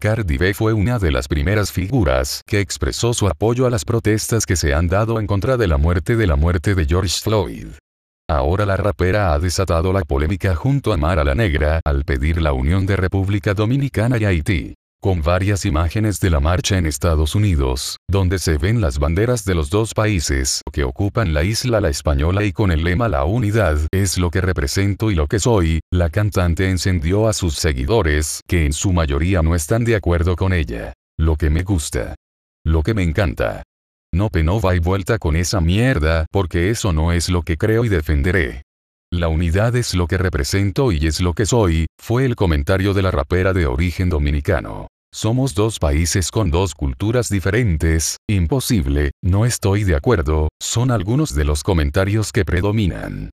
Cardi B fue una de las primeras figuras que expresó su apoyo a las protestas que se han dado en contra de la muerte de la muerte de George Floyd. Ahora la rapera ha desatado la polémica junto a Mara la Negra al pedir la unión de República Dominicana y Haití con varias imágenes de la marcha en Estados Unidos, donde se ven las banderas de los dos países que ocupan la isla La Española y con el lema La unidad es lo que represento y lo que soy, la cantante encendió a sus seguidores, que en su mayoría no están de acuerdo con ella. Lo que me gusta. Lo que me encanta. No penova y vuelta con esa mierda, porque eso no es lo que creo y defenderé. La unidad es lo que represento y es lo que soy, fue el comentario de la rapera de origen dominicano. Somos dos países con dos culturas diferentes, imposible, no estoy de acuerdo, son algunos de los comentarios que predominan.